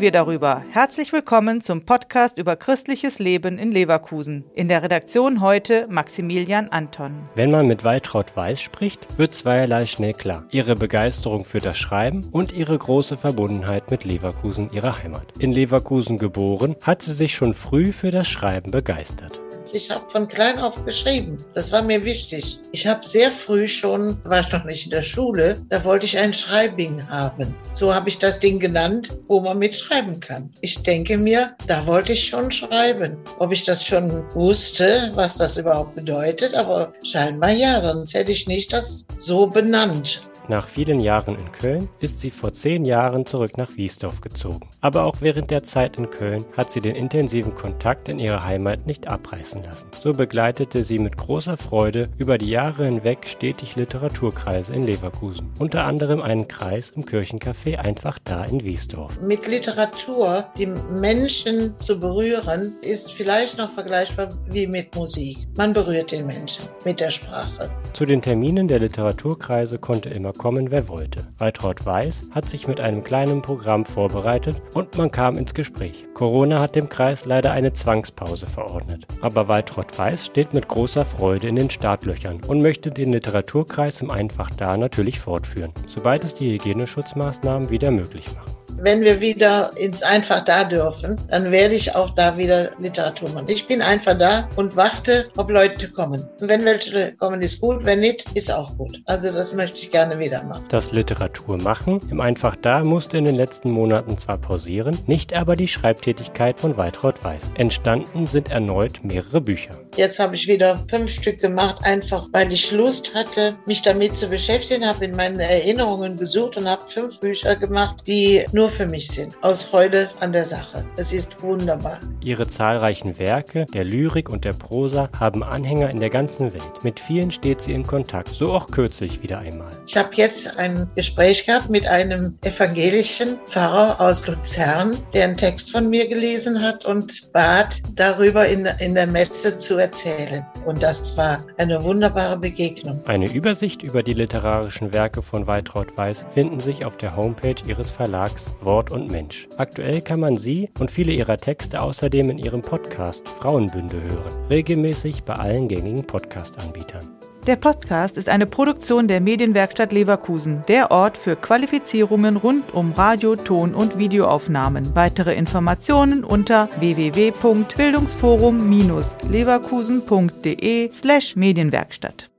wir darüber. Herzlich willkommen zum Podcast über christliches Leben in Leverkusen. In der Redaktion heute Maximilian Anton. Wenn man mit Waltraud Weiß spricht, wird zweierlei schnell klar. Ihre Begeisterung für das Schreiben und ihre große Verbundenheit mit Leverkusen, ihrer Heimat. In Leverkusen geboren, hat sie sich schon früh für das Schreiben begeistert. Ich habe von klein auf geschrieben. Das war mir wichtig. Ich habe sehr früh schon, war ich noch nicht in der Schule, da wollte ich ein Schreibing haben. So habe ich das Ding genannt, wo man mitschreiben kann. Ich denke mir, da wollte ich schon schreiben. Ob ich das schon wusste, was das überhaupt bedeutet, aber scheinbar ja, sonst hätte ich nicht das so benannt. Nach vielen Jahren in Köln ist sie vor zehn Jahren zurück nach Wiesdorf gezogen. Aber auch während der Zeit in Köln hat sie den intensiven Kontakt in ihre Heimat nicht abreißen lassen. So begleitete sie mit großer Freude über die Jahre hinweg stetig Literaturkreise in Leverkusen. Unter anderem einen Kreis im Kirchencafé einfach da in Wiesdorf. Mit Literatur die Menschen zu berühren, ist vielleicht noch vergleichbar wie mit Musik. Man berührt den Menschen mit der Sprache. Zu den Terminen der Literaturkreise konnte immer kommen, wer wollte. Waltraud Weiß hat sich mit einem kleinen Programm vorbereitet und man kam ins Gespräch. Corona hat dem Kreis leider eine Zwangspause verordnet. Aber Waltraud Weiß steht mit großer Freude in den Startlöchern und möchte den Literaturkreis im Einfach da natürlich fortführen, sobald es die Hygieneschutzmaßnahmen wieder möglich machen wenn wir wieder ins Einfach da dürfen, dann werde ich auch da wieder Literatur machen. Ich bin einfach da und warte, ob Leute kommen. Und wenn welche kommen, ist gut. Wenn nicht, ist auch gut. Also das möchte ich gerne wieder machen. Das Literatur machen im Einfach da musste in den letzten Monaten zwar pausieren, nicht aber die Schreibtätigkeit von Waltraud Weiß. Entstanden sind erneut mehrere Bücher. Jetzt habe ich wieder fünf Stück gemacht, einfach weil ich Lust hatte, mich damit zu beschäftigen, habe in meinen Erinnerungen gesucht und habe fünf Bücher gemacht, die nur für mich sind. Aus Freude an der Sache. Es ist wunderbar. Ihre zahlreichen Werke, der Lyrik und der Prosa, haben Anhänger in der ganzen Welt. Mit vielen steht sie in Kontakt, so auch kürzlich wieder einmal. Ich habe jetzt ein Gespräch gehabt mit einem evangelischen Pfarrer aus Luzern, der einen Text von mir gelesen hat und bat darüber in, in der Messe zu erzählen. Und das war eine wunderbare Begegnung. Eine Übersicht über die literarischen Werke von Waltraud Weiß finden sich auf der Homepage ihres Verlags Wort und Mensch. Aktuell kann man sie und viele ihrer Texte außerdem in ihrem Podcast Frauenbünde hören, regelmäßig bei allen gängigen Podcast-Anbietern. Der Podcast ist eine Produktion der Medienwerkstatt Leverkusen, der Ort für Qualifizierungen rund um Radio, Ton und Videoaufnahmen. Weitere Informationen unter www.bildungsforum-leverkusen.de slash Medienwerkstatt.